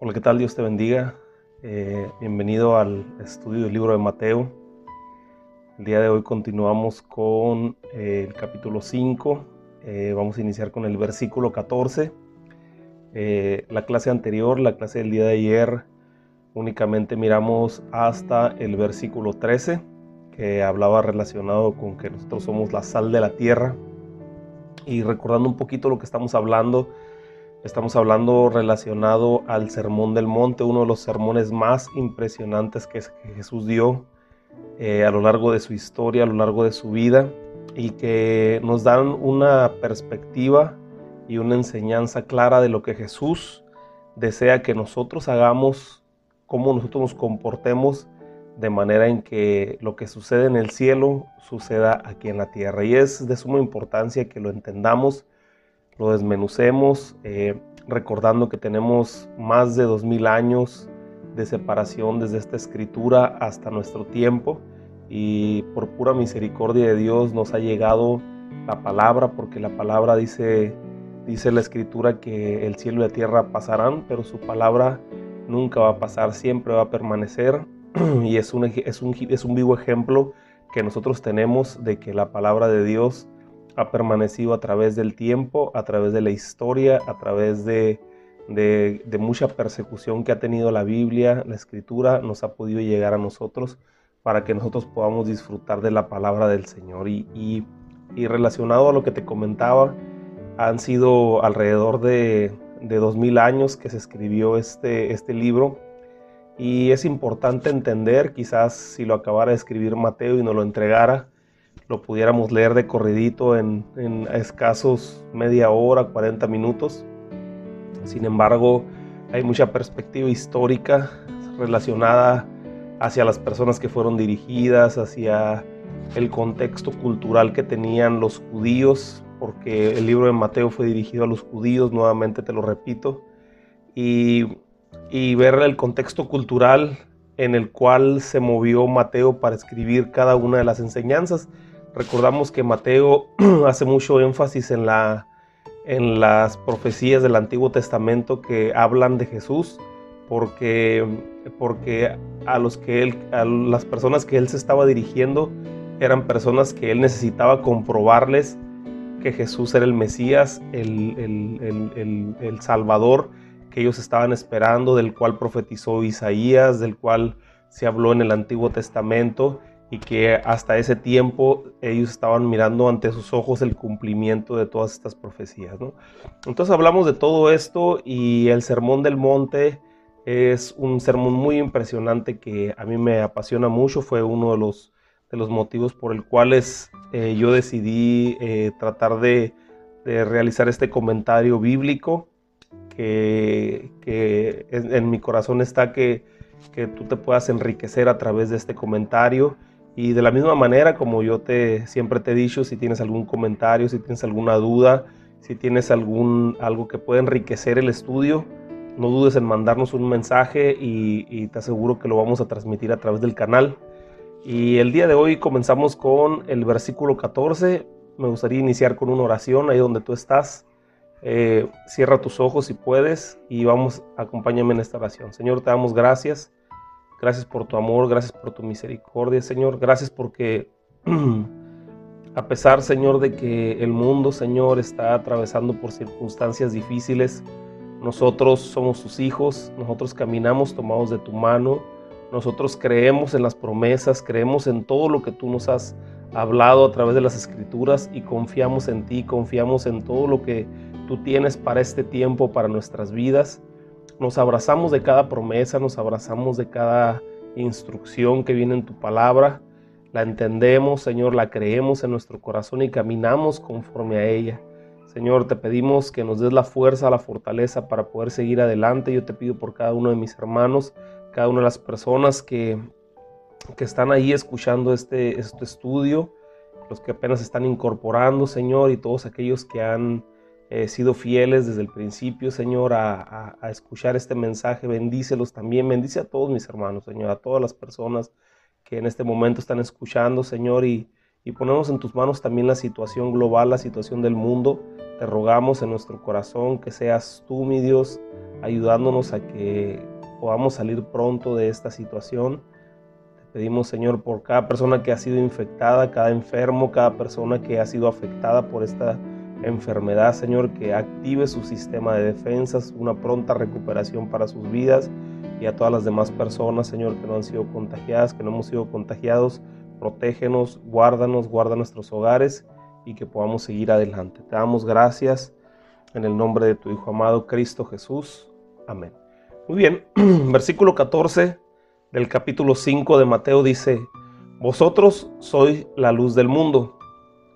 Hola, ¿qué tal? Dios te bendiga. Eh, bienvenido al estudio del libro de Mateo. El día de hoy continuamos con eh, el capítulo 5. Eh, vamos a iniciar con el versículo 14. la clase anterior, la clase del día de ayer, únicamente miramos hasta el versículo 13, que hablaba relacionado con que nosotros somos la sal de la tierra. Y recordando un poquito lo que estamos hablando, Estamos hablando relacionado al Sermón del Monte, uno de los sermones más impresionantes que Jesús dio eh, a lo largo de su historia, a lo largo de su vida, y que nos dan una perspectiva y una enseñanza clara de lo que Jesús desea que nosotros hagamos, cómo nosotros nos comportemos, de manera en que lo que sucede en el cielo suceda aquí en la tierra. Y es de suma importancia que lo entendamos lo desmenucemos, eh, recordando que tenemos más de dos mil años de separación desde esta escritura hasta nuestro tiempo y por pura misericordia de Dios nos ha llegado la palabra porque la palabra dice dice la escritura que el cielo y la tierra pasarán pero su palabra nunca va a pasar siempre va a permanecer. Y es un, es un, es un vivo ejemplo que nosotros tenemos de que la palabra de Dios ha permanecido a través del tiempo, a través de la historia, a través de, mucha persecución que ha tenido la Biblia, la escritura, nos ha podido llegar a nosotros para que nosotros podamos disfrutar de la palabra del Señor. Y, relacionado a lo que te comentaba, han sido alrededor de, dos mil años que se escribió este, este libro. Y es importante entender, quizás si lo acabara de escribir Mateo y nos lo entregara, lo pudiéramos leer de corridito en, escasos media hora, 40 minutos. Sin embargo, hay mucha perspectiva histórica relacionada hacia las personas que fueron dirigidas, hacia el contexto cultural que tenían los judíos, porque el libro de Mateo fue dirigido a los judíos, nuevamente te lo repito, y, y ver el contexto cultural en el cual se movió Mateo para escribir cada una de las enseñanzas Recordamos que Mateo hace mucho énfasis en, la, en las profecías del Antiguo Testamento que hablan de Jesús, porque, porque a, los que él, a las personas que él se estaba dirigiendo eran personas que él necesitaba comprobarles que Jesús era el Mesías, el, el, el, Salvador que ellos estaban esperando, del cual profetizó Isaías, del cual se habló en el Antiguo Testamento y que hasta ese tiempo ellos estaban mirando ante sus ojos el cumplimiento de todas estas profecías. Entonces hablamos de todo esto y el Sermón del Monte es un sermón muy impresionante que a mí me apasiona mucho, fue uno de los, de los motivos por el cuales eh, yo decidí eh, tratar de, realizar este comentario bíblico que, en, mi corazón está que, que tú te puedas enriquecer a través de este comentario y de la misma manera, como yo te siempre te he dicho, si tienes algún comentario, si tienes alguna duda, si tienes algún algo que pueda enriquecer el estudio, no dudes en mandarnos un mensaje y, te aseguro que lo vamos a transmitir a través del canal. Y el día de hoy comenzamos con el versículo 14. Me gustaría iniciar con una oración ahí donde tú estás. Eh, cierra tus ojos si puedes y vamos, acompáñame en esta oración. Señor, te damos gracias Gracias por tu amor, gracias por tu misericordia, Señor. Gracias porque a pesar, Señor, de que el mundo, Señor, está atravesando por circunstancias difíciles, nosotros somos tus hijos, nosotros caminamos tomados de tu mano, nosotros creemos en las promesas, creemos en todo lo que tú nos has hablado a través de las escrituras y confiamos en ti, confiamos en todo lo que tú tienes para este tiempo, para nuestras vidas. Nos abrazamos de cada promesa, nos abrazamos de cada instrucción que viene en tu palabra. La entendemos, Señor, la creemos en nuestro corazón y caminamos conforme a ella. Señor, te pedimos que nos des la fuerza, la fortaleza para poder seguir adelante. Yo te pido por cada uno de mis hermanos, cada una de las personas que, que están ahí escuchando este, este estudio, los que apenas están incorporando, Señor, y todos aquellos que han He sido fieles desde el principio, Señor, a, escuchar este mensaje. Bendícelos también. Bendice a todos mis hermanos, Señor, a todas las personas que en este momento están escuchando, Señor, y, y ponemos en tus manos también la situación global, la situación del mundo. Te rogamos en nuestro corazón que seas tú, mi Dios, ayudándonos a que podamos salir pronto de esta situación. Te pedimos, Señor, por cada persona que ha sido infectada, cada enfermo, cada persona que ha sido afectada por esta enfermedad, Señor, que active su sistema de defensas, una pronta recuperación para sus vidas y a todas las demás personas, Señor, que no han sido contagiadas, que no hemos sido contagiados. Protégenos, guárdanos, guarda nuestros hogares y que podamos seguir adelante. Te damos gracias en el nombre de tu Hijo amado Cristo Jesús. Amén. Muy bien, versículo 14 del capítulo 5 de Mateo dice, Vosotros sois la luz del mundo.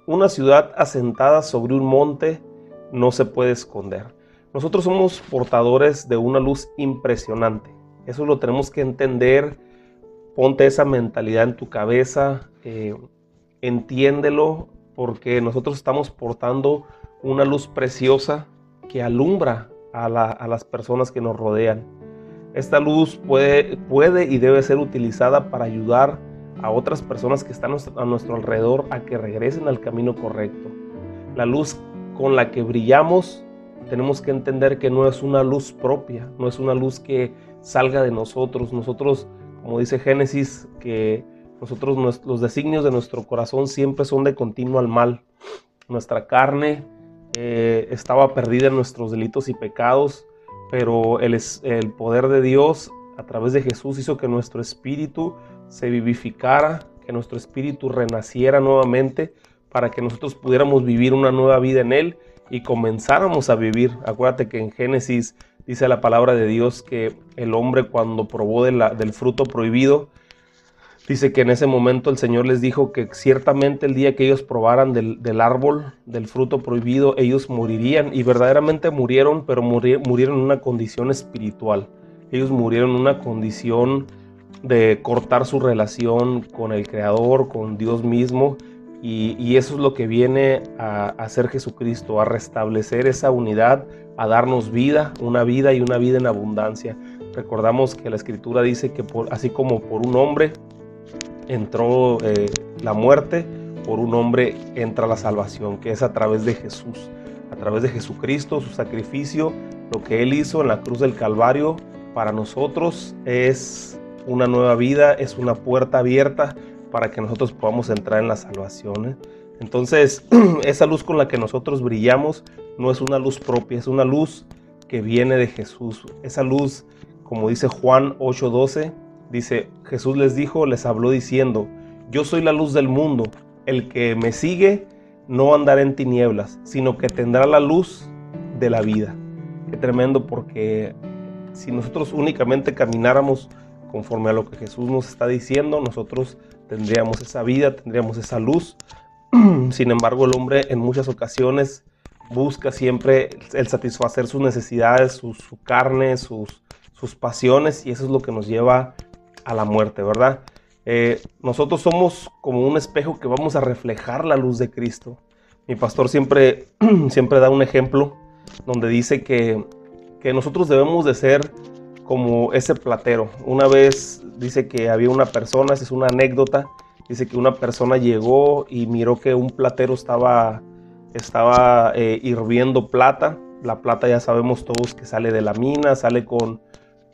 Una ciudad asentada sobre un monte no se puede esconder. Nosotros somos portadores de una luz impresionante. Eso lo tenemos que entender. Ponte esa mentalidad en tu cabeza. Eh, entiéndelo porque nosotros estamos portando una luz preciosa que alumbra a, las personas que nos rodean. Esta luz puede, puede y debe ser utilizada para ayudar a otras personas que están a nuestro alrededor a que regresen al camino correcto. La luz con la que brillamos tenemos que entender que no es una luz propia, no es una luz que salga de nosotros. Nosotros, como dice Génesis, que nosotros los designios de nuestro corazón siempre son de continuo al mal. Nuestra carne eh, estaba perdida en nuestros delitos y pecados, pero el, el poder de Dios a través de Jesús hizo que nuestro espíritu se vivificara, que nuestro espíritu renaciera nuevamente para que nosotros pudiéramos vivir una nueva vida en Él y comenzáramos a vivir. Acuérdate que en Génesis dice la palabra de Dios que el hombre cuando probó del fruto prohibido, dice que en ese momento el Señor les dijo que ciertamente el día que ellos probaran del, del árbol, del fruto prohibido, ellos morirían y verdaderamente murieron, pero murieron en una condición espiritual. Ellos murieron en una condición de cortar su relación con el Creador, con Dios mismo. Y, eso es lo que viene a, hacer Jesucristo, a restablecer esa unidad, a darnos vida, una vida y una vida en abundancia. Recordamos que la Escritura dice que así como por un hombre entró eh, la muerte, por un hombre entra la salvación, que es a través de Jesús, a través de Jesucristo, su sacrificio, lo que Él hizo en la cruz del Calvario, para nosotros es una nueva vida, es una puerta abierta para que nosotros podamos entrar en la salvación. ¿eh? Entonces, esa luz con la que nosotros brillamos no es una luz propia, es una luz que viene de Jesús. Esa luz, como dice Juan 8:12, dice, Jesús les dijo, les habló diciendo, yo soy la luz del mundo, el que me sigue no andará en tinieblas, sino que tendrá la luz de la vida. Qué tremendo porque si nosotros únicamente camináramos conforme a lo que Jesús nos está diciendo, nosotros tendríamos esa vida, tendríamos esa luz. Sin embargo, el hombre en muchas ocasiones busca siempre el satisfacer sus necesidades, su, carne, sus, sus pasiones, y eso es lo que nos lleva a la muerte, ¿verdad? Eh, nosotros somos como un espejo que vamos a reflejar la luz de Cristo. Mi pastor siempre, siempre da un ejemplo donde dice que, que nosotros debemos de ser como ese platero. Una vez dice que había una persona, es una anécdota, dice que una persona llegó y miró que un platero estaba, estaba eh, hirviendo plata. La plata ya sabemos todos que sale de la mina, sale con,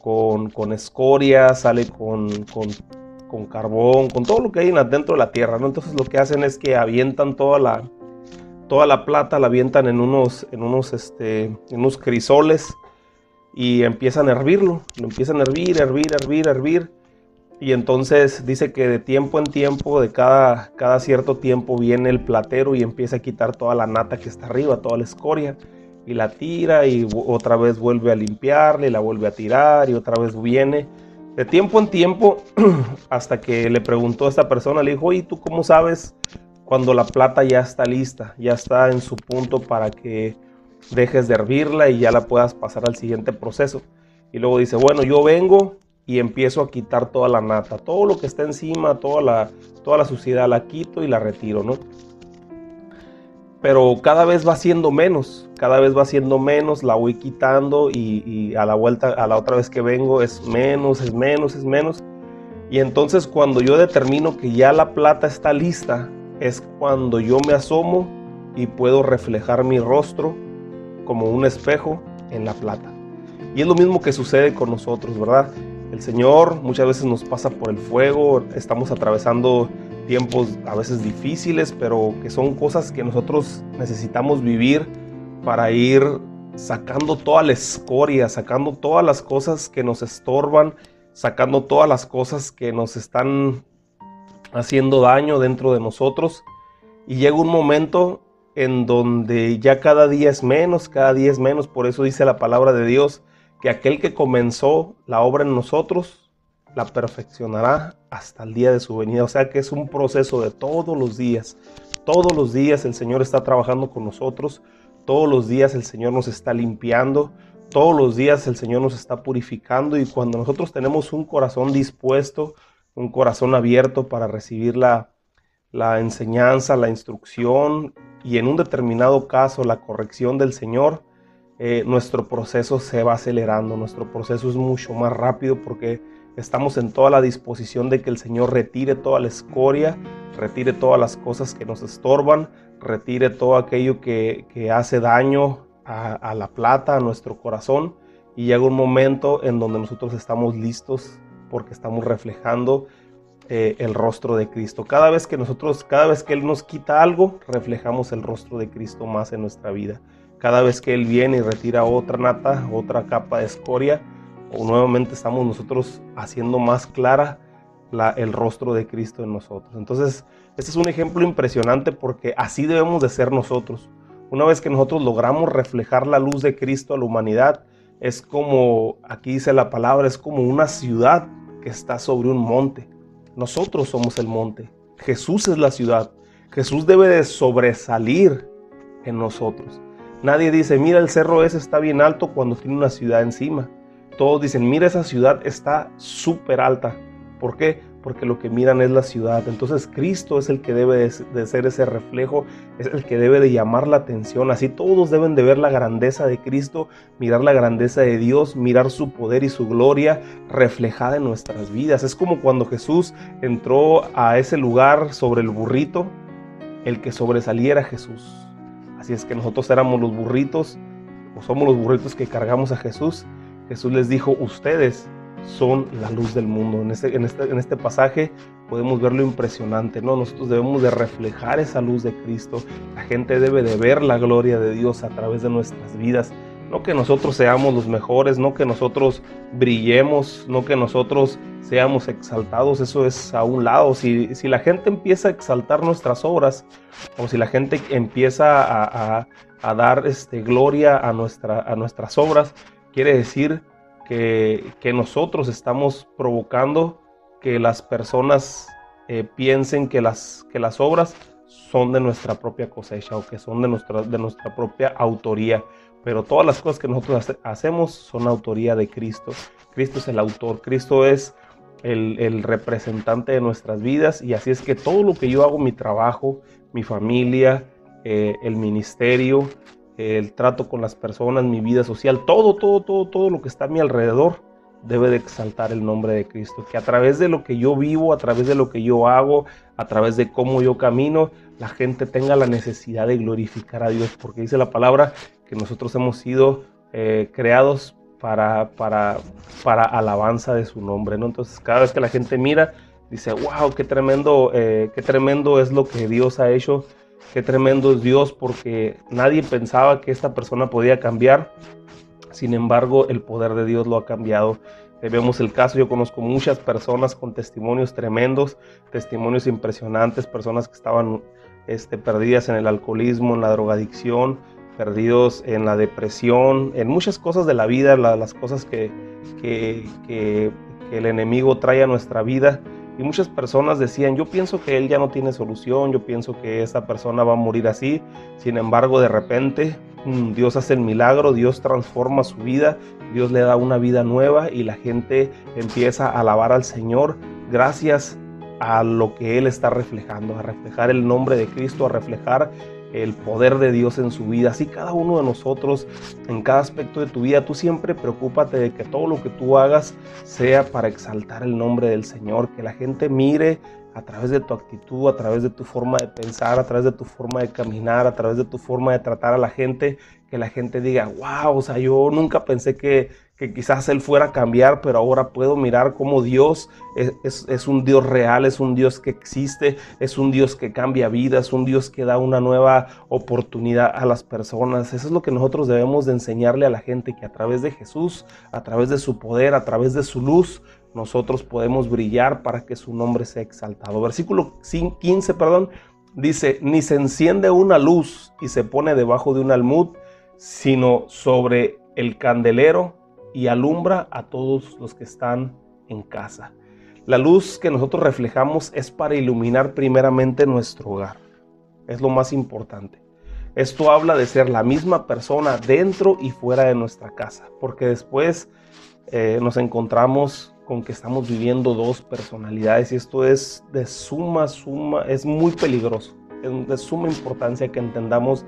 con, escoria, sale con, con, carbón, con todo lo que hay dentro de la tierra. Entonces lo que hacen es que avientan toda la, toda la plata, la avientan en unos, en unos, este, en unos crisoles y empiezan a hervirlo, lo empiezan a hervir, hervir, hervir, hervir. Y entonces dice que de tiempo en tiempo, de cada, cada cierto tiempo, viene el platero y empieza a quitar toda la nata que está arriba, toda la escoria, y la tira y otra vez vuelve a limpiarle, la vuelve a tirar y otra vez viene. De tiempo en tiempo, hasta que le preguntó a esta persona, le dijo, ¿y tú cómo sabes cuando la plata ya está lista, ya está en su punto para que dejes de hervirla y ya la puedas pasar al siguiente proceso. Y luego dice, bueno, yo vengo y empiezo a quitar toda la nata, todo lo que está encima, toda la, toda la suciedad la quito y la retiro, ¿no? Pero cada vez va siendo menos, cada vez va siendo menos, la voy quitando y, y a la vuelta, a la otra vez que vengo es menos, es menos, es menos. Y entonces cuando yo determino que ya la plata está lista, es cuando yo me asomo y puedo reflejar mi rostro como un espejo en la plata. Y es lo mismo que sucede con nosotros, ¿verdad? El Señor muchas veces nos pasa por el fuego, estamos atravesando tiempos a veces difíciles, pero que son cosas que nosotros necesitamos vivir para ir sacando toda la escoria, sacando todas las cosas que nos estorban, sacando todas las cosas que nos están haciendo daño dentro de nosotros. Y llega un momento en donde ya cada día es menos, cada día es menos. Por eso dice la palabra de Dios que aquel que comenzó la obra en nosotros, la perfeccionará hasta el día de su venida. O sea que es un proceso de todos los días. Todos los días el Señor está trabajando con nosotros. Todos los días el Señor nos está limpiando. Todos los días el Señor nos está purificando. Y cuando nosotros tenemos un corazón dispuesto, un corazón abierto para recibir la, la enseñanza, la instrucción y en un determinado caso la corrección del Señor, eh, nuestro proceso se va acelerando, nuestro proceso es mucho más rápido porque estamos en toda la disposición de que el Señor retire toda la escoria, retire todas las cosas que nos estorban, retire todo aquello que, hace daño a, a la plata, a nuestro corazón y llega un momento en donde nosotros estamos listos porque estamos reflejando eh, el rostro de Cristo. Cada vez que nosotros, cada vez que Él nos quita algo, reflejamos el rostro de Cristo más en nuestra vida. Cada vez que Él viene y retira otra nata, otra capa de escoria, o nuevamente estamos nosotros haciendo más clara la, el rostro de Cristo en nosotros. Entonces, este es un ejemplo impresionante porque así debemos de ser nosotros. Una vez que nosotros logramos reflejar la luz de Cristo a la humanidad, es como, aquí dice la palabra, es como una ciudad que está sobre un monte. Nosotros somos el monte. Jesús es la ciudad. Jesús debe de sobresalir en nosotros. Nadie dice, mira el cerro ese está bien alto cuando tiene una ciudad encima. Todos dicen, mira esa ciudad está súper alta. ¿Por qué? Porque lo que miran es la ciudad. Entonces Cristo es el que debe de, ser ese reflejo, es el que debe de llamar la atención. Así todos deben de ver la grandeza de Cristo, mirar la grandeza de Dios, mirar su poder y su gloria reflejada en nuestras vidas. Es como cuando Jesús entró a ese lugar sobre el burrito, el que sobresaliera Jesús. Así es que nosotros éramos los burritos, o somos los burritos que cargamos a Jesús. Jesús les dijo, ustedes son la luz del mundo. En este, en este, en este pasaje podemos ver lo impresionante, ¿no? Nosotros debemos de reflejar esa luz de Cristo. La gente debe de ver la gloria de Dios a través de nuestras vidas. No que nosotros seamos los mejores, no que nosotros brillemos, no que nosotros seamos exaltados, eso es a un lado. Si, si la gente empieza a exaltar nuestras obras, o si la gente empieza a, a, dar este, gloria a, nuestra, a nuestras obras, quiere decir que, nosotros estamos provocando que las personas eh, piensen que las, que las obras son de nuestra propia cosecha o que son de nuestra, de nuestra propia autoría. Pero todas las cosas que nosotros hacemos son autoría de Cristo. Cristo es el autor, Cristo es el, representante de nuestras vidas y así es que todo lo que yo hago, mi trabajo, mi familia, eh, el ministerio, el trato con las personas, mi vida social, todo, todo, todo, todo lo que está a mi alrededor debe de exaltar el nombre de Cristo. Que a través de lo que yo vivo, a través de lo que yo hago, a través de cómo yo camino, la gente tenga la necesidad de glorificar a Dios. Porque dice la palabra que nosotros hemos sido eh, creados para, para, para alabanza de su nombre. ¿no? Entonces cada vez que la gente mira, dice, wow, qué tremendo, eh, qué tremendo es lo que Dios ha hecho Qué tremendo es Dios porque nadie pensaba que esta persona podía cambiar. Sin embargo, el poder de Dios lo ha cambiado. Eh, vemos el caso, yo conozco muchas personas con testimonios tremendos, testimonios impresionantes, personas que estaban este, perdidas en el alcoholismo, en la drogadicción, perdidos en la depresión, en muchas cosas de la vida, las cosas que, que, que el enemigo trae a nuestra vida y muchas personas decían, yo pienso que él ya no tiene solución, yo pienso que esa persona va a morir así. Sin embargo, de repente mm, Dios hace el milagro, Dios transforma su vida, Dios le da una vida nueva y la gente empieza a alabar al Señor gracias a lo que Él está reflejando, a reflejar el nombre de Cristo, a reflejar el poder de Dios en su vida. Así cada uno de nosotros, en cada aspecto de tu vida, tú siempre preocúpate de que todo lo que tú hagas sea para exaltar el nombre del Señor, que la gente mire a través de tu actitud, a través de tu forma de pensar, a través de tu forma de caminar, a través de tu forma de tratar a la gente, que la gente diga, wow, o sea, yo nunca pensé que, que quizás Él fuera a cambiar, pero ahora puedo mirar cómo Dios es, es, un Dios real, es un Dios que existe, es un Dios que cambia vidas, es un Dios que da una nueva oportunidad a las personas. Eso es lo que nosotros debemos de enseñarle a la gente, que a través de Jesús, a través de su poder, a través de su luz, nosotros podemos brillar para que su nombre sea exaltado. Versículo 15, perdón, dice, ni se enciende una luz y se pone debajo de un almud, sino sobre el candelero y alumbra a todos los que están en casa. La luz que nosotros reflejamos es para iluminar primeramente nuestro hogar. Es lo más importante. Esto habla de ser la misma persona dentro y fuera de nuestra casa, porque después eh, nos encontramos con que estamos viviendo dos personalidades y esto es de suma, suma, es muy peligroso. Es de suma importancia que entendamos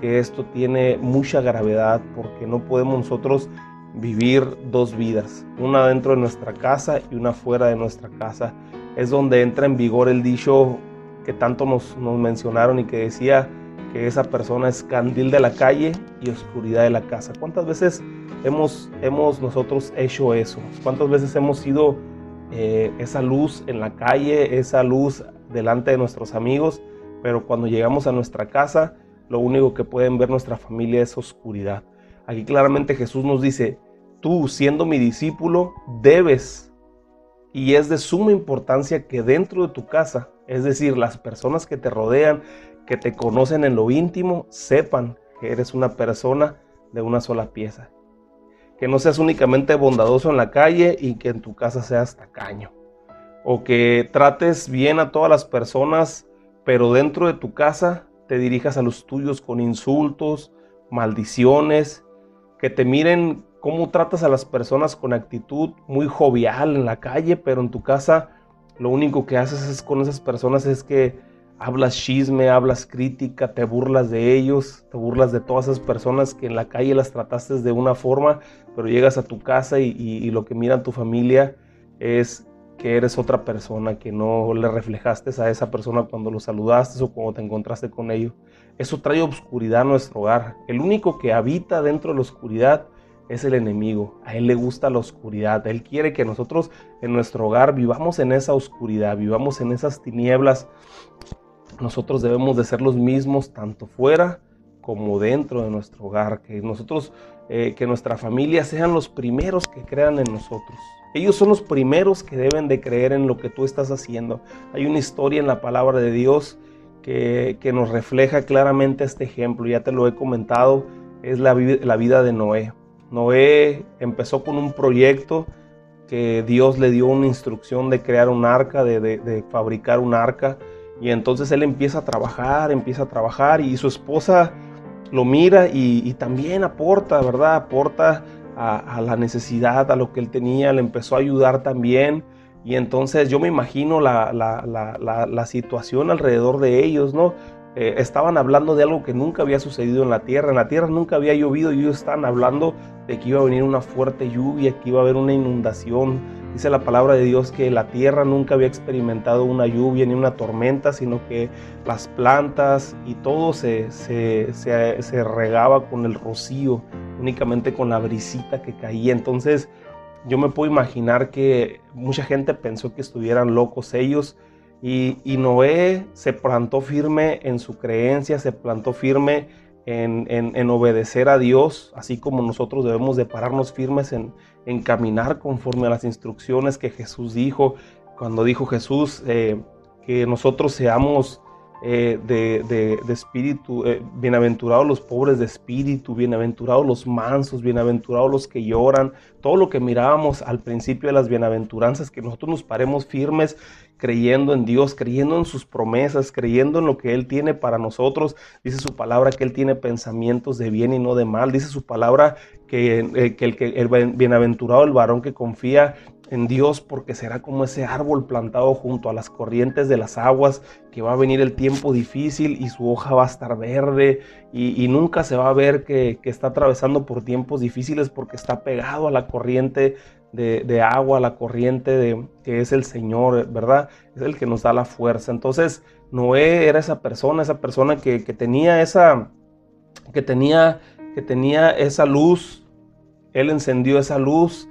que esto tiene mucha gravedad porque no podemos nosotros vivir dos vidas, una dentro de nuestra casa y una fuera de nuestra casa. Es donde entra en vigor el dicho que tanto nos, nos mencionaron y que decía que esa persona es candil de la calle y oscuridad de la casa. ¿Cuántas veces hemos, hemos nosotros hecho eso? ¿Cuántas veces hemos sido eh, esa luz en la calle, esa luz delante de nuestros amigos? Pero cuando llegamos a nuestra casa, lo único que pueden ver nuestra familia es oscuridad. Aquí claramente Jesús nos dice, tú siendo mi discípulo, debes, y es de suma importancia que dentro de tu casa, es decir, las personas que te rodean, que te conocen en lo íntimo, sepan que eres una persona de una sola pieza. Que no seas únicamente bondadoso en la calle y que en tu casa seas tacaño. O que trates bien a todas las personas, pero dentro de tu casa te dirijas a los tuyos con insultos, maldiciones, que te miren cómo tratas a las personas con actitud muy jovial en la calle, pero en tu casa lo único que haces es con esas personas es que hablas chisme, hablas crítica, te burlas de ellos, te burlas de todas esas personas que en la calle las trataste de una forma, pero llegas a tu casa y, lo que mira tu familia es que eres otra persona, que no le reflejaste a esa persona cuando lo saludaste o cuando te encontraste con ellos. Eso trae obscuridad a nuestro hogar. El único que habita dentro de la oscuridad es el enemigo. A él le gusta la oscuridad. Él quiere que nosotros en nuestro hogar vivamos en esa oscuridad, vivamos en esas tinieblas nosotros debemos de ser los mismos tanto fuera como dentro de nuestro hogar, que nosotros, eh, que nuestra familia sean los primeros que crean en nosotros. Ellos son los primeros que deben de creer en lo que tú estás haciendo. Hay una historia en la palabra de Dios que, nos refleja claramente este ejemplo. Ya te lo he comentado, es la, la vida de Noé. Noé empezó con un proyecto que Dios le dio una instrucción de crear un arca, de fabricar un arca y entonces él empieza a trabajar, empieza a trabajar y su esposa lo mira y, también aporta, ¿verdad? Aporta a, la necesidad, a lo que él tenía, le empezó a ayudar también. Y entonces yo me imagino la, la situación alrededor de ellos, ¿no? Eh, estaban hablando de algo que nunca había sucedido en la tierra. En la tierra nunca había llovido y ellos estaban hablando de que iba a venir una fuerte lluvia, que iba a haber una inundación. Dice la palabra de Dios que la tierra nunca había experimentado una lluvia ni una tormenta, sino que las plantas y todo se, se, se regaba con el rocío, únicamente con la brisita que caía. Entonces yo me puedo imaginar que mucha gente pensó que estuvieran locos ellos y, Noé se plantó firme en su creencia, se plantó firme en, obedecer a Dios, así como nosotros debemos de pararnos firmes en, caminar conforme a las instrucciones que Jesús dijo, cuando dijo Jesús eh, que nosotros seamos eh, de, espíritu, eh, bienaventurados los pobres de espíritu, bienaventurados los mansos, bienaventurados los que lloran, todo lo que mirábamos al principio de las bienaventuranzas, que nosotros nos paremos firmes creyendo en Dios, creyendo en sus promesas, creyendo en lo que Él tiene para nosotros. Dice su palabra que Él tiene pensamientos de bien y no de mal. Dice su palabra que, eh, el, que el bienaventurado el varón que confía en Dios porque será como ese árbol plantado junto a las corrientes de las aguas, que va a venir el tiempo difícil y su hoja va a estar verde y, nunca se va a ver que, que, está atravesando por tiempos difíciles porque está pegado a la corriente de, agua, la corriente de, que es el Señor, ¿verdad? Es el que nos da la fuerza. Entonces, Noé era esa persona, esa persona que, tenía esa, que tenía, que tenía esa luz, él encendió esa luz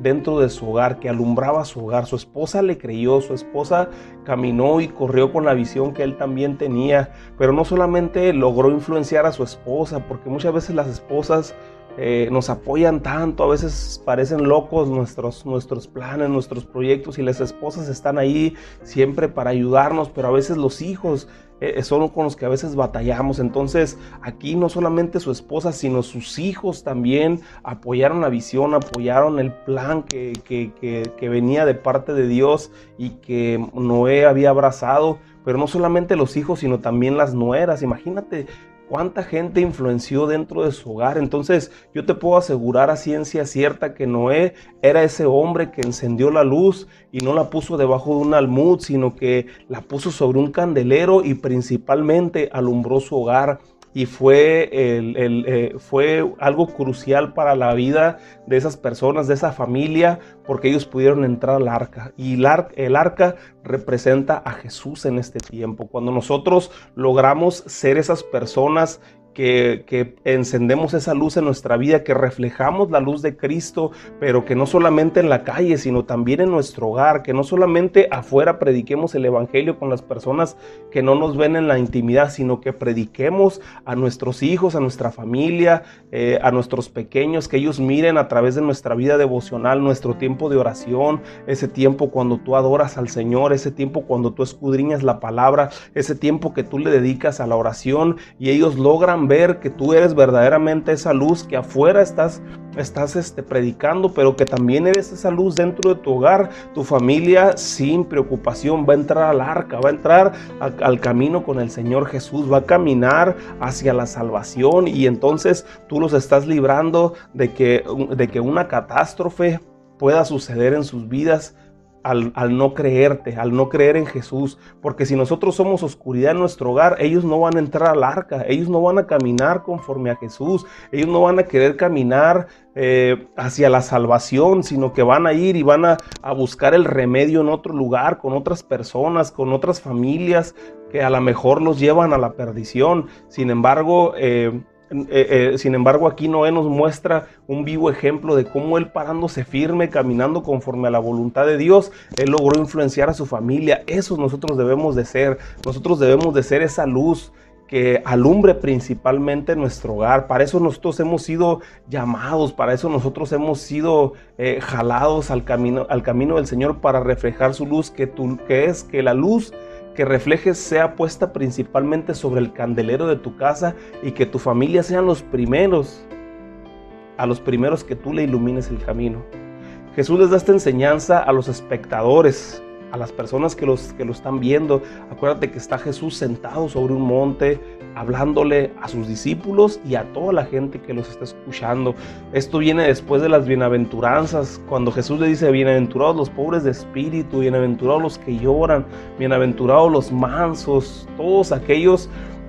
dentro de su hogar, que alumbraba su hogar. Su esposa le creyó, su esposa caminó y corrió con la visión que él también tenía, pero no solamente logró influenciar a su esposa, porque muchas veces las esposas eh, nos apoyan tanto, a veces parecen locos nuestros, nuestros planes, nuestros proyectos y las esposas están ahí siempre para ayudarnos, pero a veces los hijos eh, son con los que a veces batallamos. Entonces aquí no solamente su esposa, sino sus hijos también apoyaron la visión, apoyaron el plan que, que venía de parte de Dios y que Noé había abrazado pero no solamente los hijos, sino también las nueras. Imagínate cuánta gente influenció dentro de su hogar. Entonces yo te puedo asegurar a ciencia cierta que Noé era ese hombre que encendió la luz y no la puso debajo de un almud, sino que la puso sobre un candelero y principalmente alumbró su hogar y fue, el, eh, fue algo crucial para la vida de esas personas, de esa familia, porque ellos pudieron entrar al arca. Y el, el arca representa a Jesús en este tiempo. Cuando nosotros logramos ser esas personas que, encendemos esa luz en nuestra vida, que reflejamos la luz de Cristo, pero que no solamente en la calle, sino también en nuestro hogar, que no solamente afuera prediquemos el Evangelio con las personas que no nos ven en la intimidad, sino que prediquemos a nuestros hijos, a nuestra familia, eh, a nuestros pequeños, que ellos miren a través de nuestra vida devocional, nuestro tiempo de oración, ese tiempo cuando tú adoras al Señor, ese tiempo cuando tú escudriñas la palabra, ese tiempo que tú le dedicas a la oración y ellos logran ver que tú eres verdaderamente esa luz que afuera estás, estás este, predicando, pero que también eres esa luz dentro de tu hogar. Tu familia sin preocupación va a entrar al arca, va a entrar al camino con el Señor Jesús, va a caminar hacia la salvación y entonces tú los estás librando de que, de que una catástrofe pueda suceder en sus vidas al, no creerte, al no creer en Jesús. Porque si nosotros somos oscuridad en nuestro hogar, ellos no van a entrar al arca, ellos no van a caminar conforme a Jesús, ellos no van a querer caminar eh, hacia la salvación, sino que van a ir y van a, buscar el remedio en otro lugar, con otras personas, con otras familias que a lo mejor los llevan a la perdición. Sin embargo, eh, eh, eh, sin embargo, aquí Noé nos muestra un vivo ejemplo de cómo él parándose firme, caminando conforme a la voluntad de Dios, él logró influenciar a su familia. Eso nosotros debemos de ser. Nosotros debemos de ser esa luz que alumbre principalmente nuestro hogar. Para eso nosotros hemos sido llamados, para eso nosotros hemos sido eh, jalados al camino, al camino del Señor para reflejar su luz, que, que es que la luz que reflejes sea puesta principalmente sobre el candelero de tu casa y que tu familia sean los primeros, a los primeros que tú le ilumines el camino. Jesús les da esta enseñanza a los espectadores, a las personas que, los, que lo están viendo. Acuérdate que está Jesús sentado sobre un monte, hablándole a sus discípulos y a toda la gente que los está escuchando. Esto viene después de las bienaventuranzas, cuando Jesús le dice, bienaventurados los pobres de espíritu, bienaventurados los que lloran, bienaventurados los mansos, todos aquellos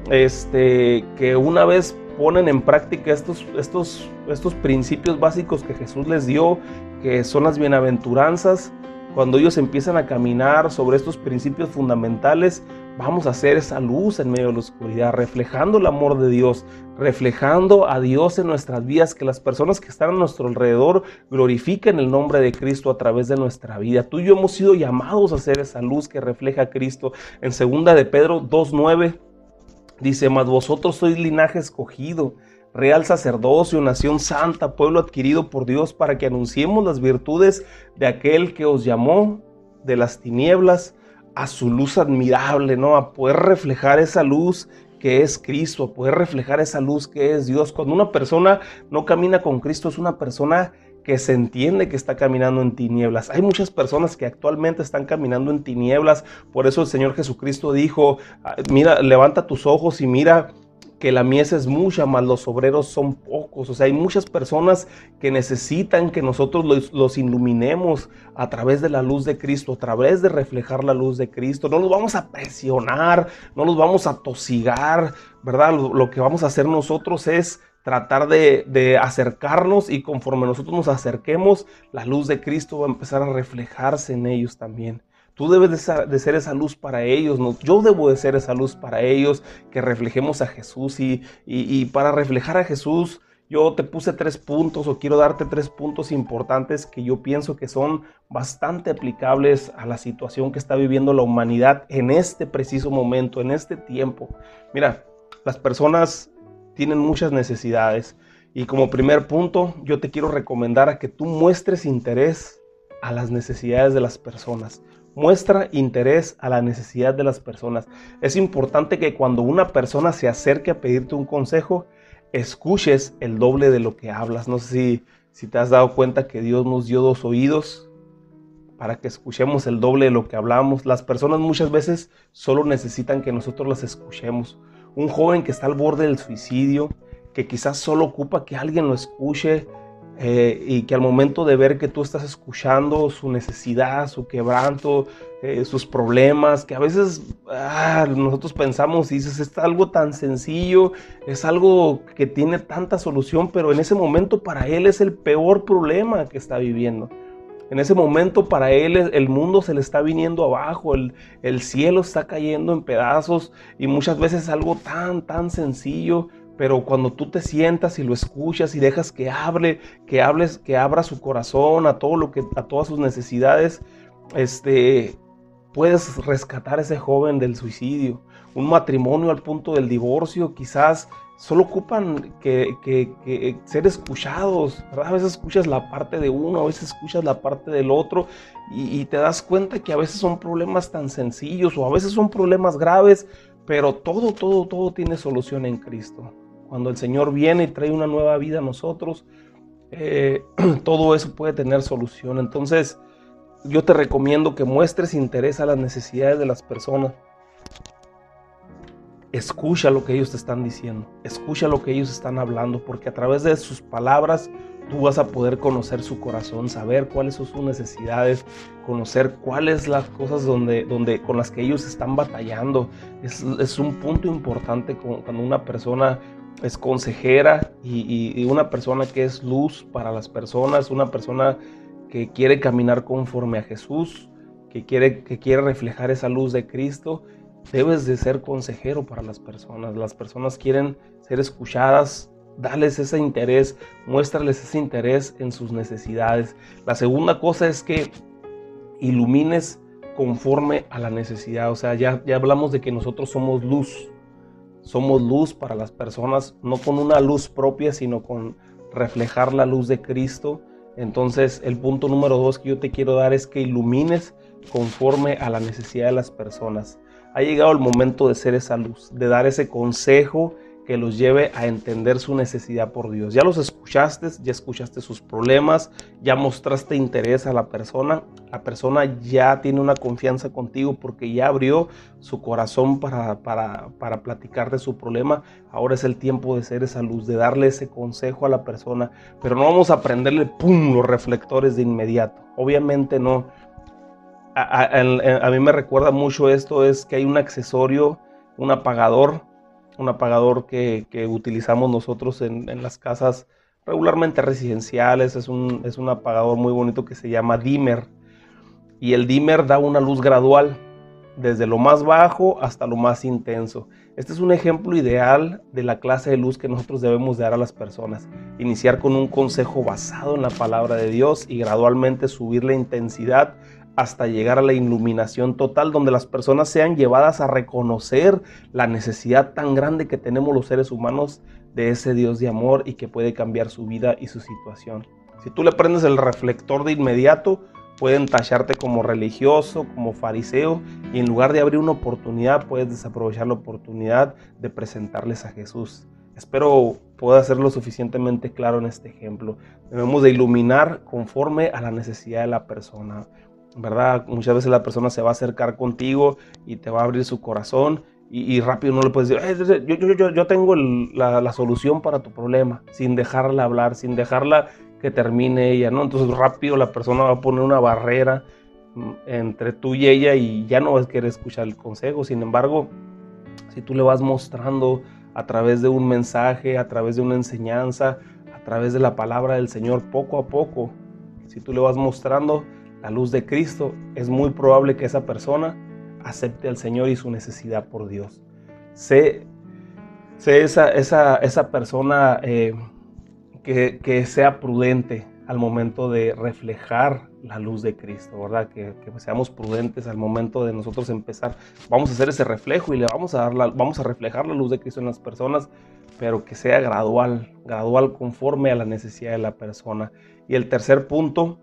este, que una vez ponen en práctica estos, estos, estos principios básicos que Jesús les dio, que son las bienaventuranzas, cuando ellos empiezan a caminar sobre estos principios fundamentales, vamos a hacer esa luz en medio de la oscuridad, reflejando el amor de Dios, reflejando a Dios en nuestras vidas, que las personas que están a nuestro alrededor glorifiquen el nombre de Cristo a través de nuestra vida. Tú y yo hemos sido llamados a hacer esa luz que refleja a Cristo. En segunda de Pedro 2.9 dice, mas vosotros sois linaje escogido real sacerdocio, nación santa, pueblo adquirido por Dios para que anunciemos las virtudes de aquel que os llamó de las tinieblas a su luz admirable, ¿no? A poder reflejar esa luz que es Cristo, a poder reflejar esa luz que es Dios. Cuando una persona no camina con Cristo es una persona que se entiende que está caminando en tinieblas. Hay muchas personas que actualmente están caminando en tinieblas, por eso el Señor Jesucristo dijo, ah, mira, levanta tus ojos y mira que la mies es mucha, más los obreros son pocos. O sea, hay muchas personas que necesitan que nosotros los, iluminemos a través de la luz de Cristo, a través de reflejar la luz de Cristo. No los vamos a presionar, no los vamos a tosigar, ¿verdad? Lo, que vamos a hacer nosotros es tratar de, acercarnos y conforme nosotros nos acerquemos, la luz de Cristo va a empezar a reflejarse en ellos también. Tú debes de ser, esa luz para ellos, yo debo de ser esa luz para ellos, que reflejemos a Jesús y para reflejar a Jesús yo te puse tres puntos o quiero darte tres puntos importantes que yo pienso que son bastante aplicables a la situación que está viviendo la humanidad en este preciso momento, en este tiempo. Mira, las personas tienen muchas necesidades y como primer punto yo te quiero recomendar a que tú muestres interés a las necesidades de las personas. Muestra interés a la necesidad de las personas. Es importante que cuando una persona se acerque a pedirte un consejo, escuches el doble de lo que hablas. No sé si, si te has dado cuenta que Dios nos dio dos oídos para que escuchemos el doble de lo que hablamos. Las personas muchas veces solo necesitan que nosotros las escuchemos. Un joven que está al borde del suicidio, que quizás solo ocupa que alguien lo escuche, eh, y que al momento de ver que tú estás escuchando su necesidad, su quebranto, eh, sus problemas, que a veces ah, nosotros pensamos y dices, es algo tan sencillo, es algo que tiene tanta solución, pero en ese momento para él es el peor problema que está viviendo. En ese momento para él el mundo se le está viniendo abajo, el, el cielo está cayendo en pedazos y muchas veces es algo tan, tan sencillo, pero cuando tú te sientas y lo escuchas y dejas que hable, que hables, que abra su corazón a todo lo que, a todas sus necesidades, este, puedes rescatar a ese joven del suicidio. Un matrimonio al punto del divorcio, quizás solo ocupan que, ser escuchados, A veces escuchas la parte de uno, a veces escuchas la parte del otro y, y te das cuenta que a veces son problemas tan sencillos o a veces son problemas graves, pero todo, todo, todo tiene solución en Cristo. Cuando el Señor viene y trae una nueva vida a nosotros, eh, todo eso puede tener solución. Entonces, yo te recomiendo que muestres interés a las necesidades de las personas. Escucha lo que ellos te están diciendo, escucha lo que ellos están hablando, porque a través de sus palabras tú vas a poder conocer su corazón, saber cuáles son sus necesidades, conocer cuáles las cosas donde, donde, con las que ellos están batallando. Es, es un punto importante cuando una persona es consejera y, una persona que es luz para las personas, una persona que quiere caminar conforme a Jesús, que quiere, que quiere reflejar esa luz de Cristo, debes de ser consejero para las personas. Las personas quieren ser escuchadas, dales ese interés, muéstrales ese interés en sus necesidades. La segunda cosa es que ilumines conforme a la necesidad. O sea, ya, ya hablamos de que nosotros somos luz. Somos luz para las personas, no con una luz propia, sino con reflejar la luz de Cristo. Entonces, el punto número dos que yo te quiero dar es que ilumines conforme a la necesidad de las personas. Ha llegado el momento de ser esa luz, de dar ese consejo que los lleve a entender su necesidad por Dios. Ya los escuchaste, ya escuchaste sus problemas, ya mostraste interés a la persona, la persona ya tiene una confianza contigo porque ya abrió su corazón para, para, platicar de su problema. Ahora es el tiempo de ser esa luz, de darle ese consejo a la persona, pero no vamos a prenderle, ¡pum!, los reflectores de inmediato. Obviamente no. A mí me recuerda mucho esto, es que hay un accesorio, un apagador un apagador que, utilizamos nosotros en, las casas regularmente residenciales. Es un, es un apagador muy bonito que se llama dimmer. Y el dimmer da una luz gradual, desde lo más bajo hasta lo más intenso. Este es un ejemplo ideal de la clase de luz que nosotros debemos dar a las personas. Iniciar con un consejo basado en la palabra de Dios y gradualmente subir la intensidad hasta llegar a la iluminación total, donde las personas sean llevadas a reconocer la necesidad tan grande que tenemos los seres humanos de ese Dios de amor y que puede cambiar su vida y su situación. Si tú le prendes el reflector de inmediato, pueden tacharte como religioso, como fariseo, y en lugar de abrir una oportunidad, puedes desaprovechar la oportunidad de presentarles a Jesús. Espero pueda ser lo suficientemente claro en este ejemplo. Debemos de iluminar conforme a la necesidad de la persona. ¿Verdad? Muchas veces la persona se va a acercar contigo y te va a abrir su corazón y, rápido no le puedes decir, yo, yo, yo, yo, tengo la, la, solución para tu problema, sin dejarla hablar, sin dejarla que termine ella, ¿no? Entonces rápido la persona va a poner una barrera mm, entre tú y ella y ya no vas a querer escuchar el consejo. Sin embargo, si tú le vas mostrando a través de un mensaje, a través de una enseñanza, a través de la palabra del Señor, poco a poco. Si tú le vas mostrando la luz de Cristo, es muy probable que esa persona acepte al Señor y su necesidad por Dios. Sé, sé esa, esa, esa persona eh, que, que sea prudente, al momento de reflejar la luz de Cristo, ¿verdad? Que, seamos prudentes al momento de nosotros empezar. Vamos a hacer ese reflejo y le vamos a dar la, vamos a reflejar la luz de Cristo en las personas, pero que sea gradual, gradual conforme a la necesidad de la persona. Y el tercer punto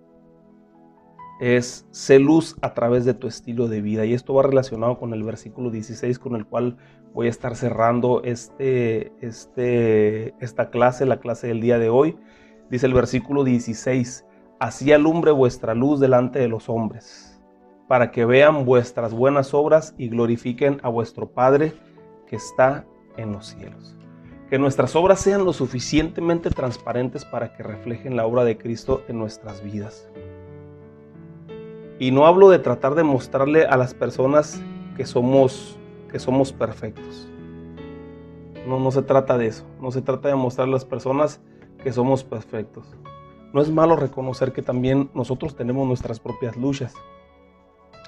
es ser luz a través de tu estilo de vida. Y esto va relacionado con el versículo 16 con el cual voy a estar cerrando este, este, esta clase, la clase del día de hoy. Dice el versículo 16, así alumbre vuestra luz delante de los hombres, para que vean vuestras buenas obras y glorifiquen a vuestro Padre que está en los cielos. Que nuestras obras sean lo suficientemente transparentes para que reflejen la obra de Cristo en nuestras vidas. Y no hablo de tratar de mostrarle a las personas que somos, que somos perfectos. No, no se trata de eso. No se trata de mostrar a las personas que somos perfectos. No es malo reconocer que también nosotros tenemos nuestras propias luchas.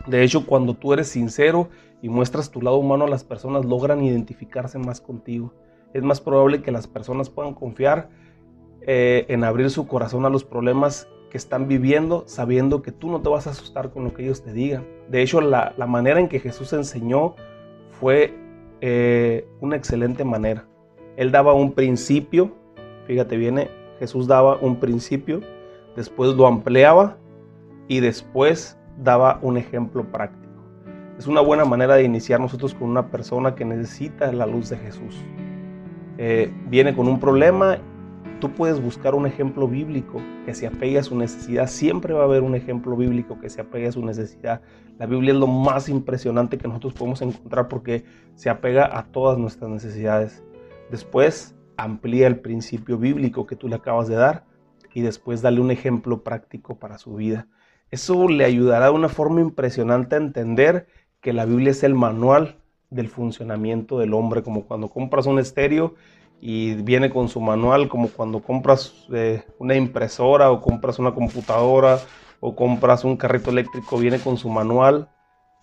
De hecho, cuando tú eres sincero y muestras tu lado humano, las personas logran identificarse más contigo. Es más probable que las personas puedan confiar eh, en abrir su corazón a los problemas que están viviendo, sabiendo que tú no te vas a asustar con lo que ellos te digan. De hecho, la, manera en que Jesús enseñó fue eh, una excelente manera. Él daba un principio Fíjate, viene, Jesús daba un principio, después lo ampliaba y después daba un ejemplo práctico. Es una buena manera de iniciar nosotros con una persona que necesita la luz de Jesús. Eh, viene con un problema, tú puedes buscar un ejemplo bíblico que se apegue a su necesidad. Siempre va a haber un ejemplo bíblico que se apegue a su necesidad. La Biblia es lo más impresionante que nosotros podemos encontrar porque se apega a todas nuestras necesidades. Después amplía el principio bíblico que tú le acabas de dar y después dale un ejemplo práctico para su vida. Eso le ayudará de una forma impresionante a entender que la Biblia es el manual del funcionamiento del hombre, como cuando compras un estéreo y viene con su manual, como cuando compras eh, una impresora o compras una computadora o compras un carrito eléctrico, viene con su manual.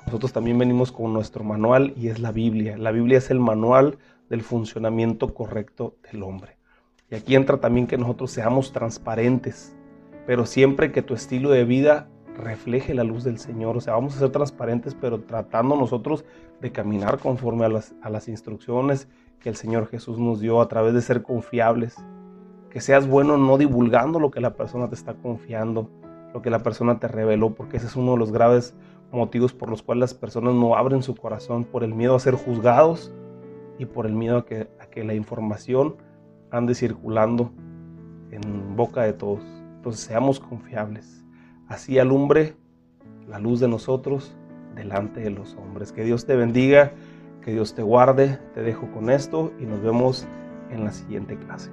Nosotros también venimos con nuestro manual y es la Biblia. La Biblia es el manual del funcionamiento correcto del hombre. Y aquí entra también que nosotros seamos transparentes, pero siempre que tu estilo de vida refleje la luz del Señor. O sea, vamos a ser transparentes, pero tratando nosotros de caminar conforme a las, a las instrucciones que el Señor Jesús nos dio a través de ser confiables. Que seas bueno no divulgando lo que la persona te está confiando, lo que la persona te reveló, porque ese es uno de los graves motivos por los cuales las personas no abren su corazón por el miedo a ser juzgados y por el miedo a que, a que la información ande circulando en boca de todos. Entonces seamos confiables. Así alumbre la luz de nosotros delante de los hombres. Que Dios te bendiga, que Dios te guarde. Te dejo con esto y nos vemos en la siguiente clase.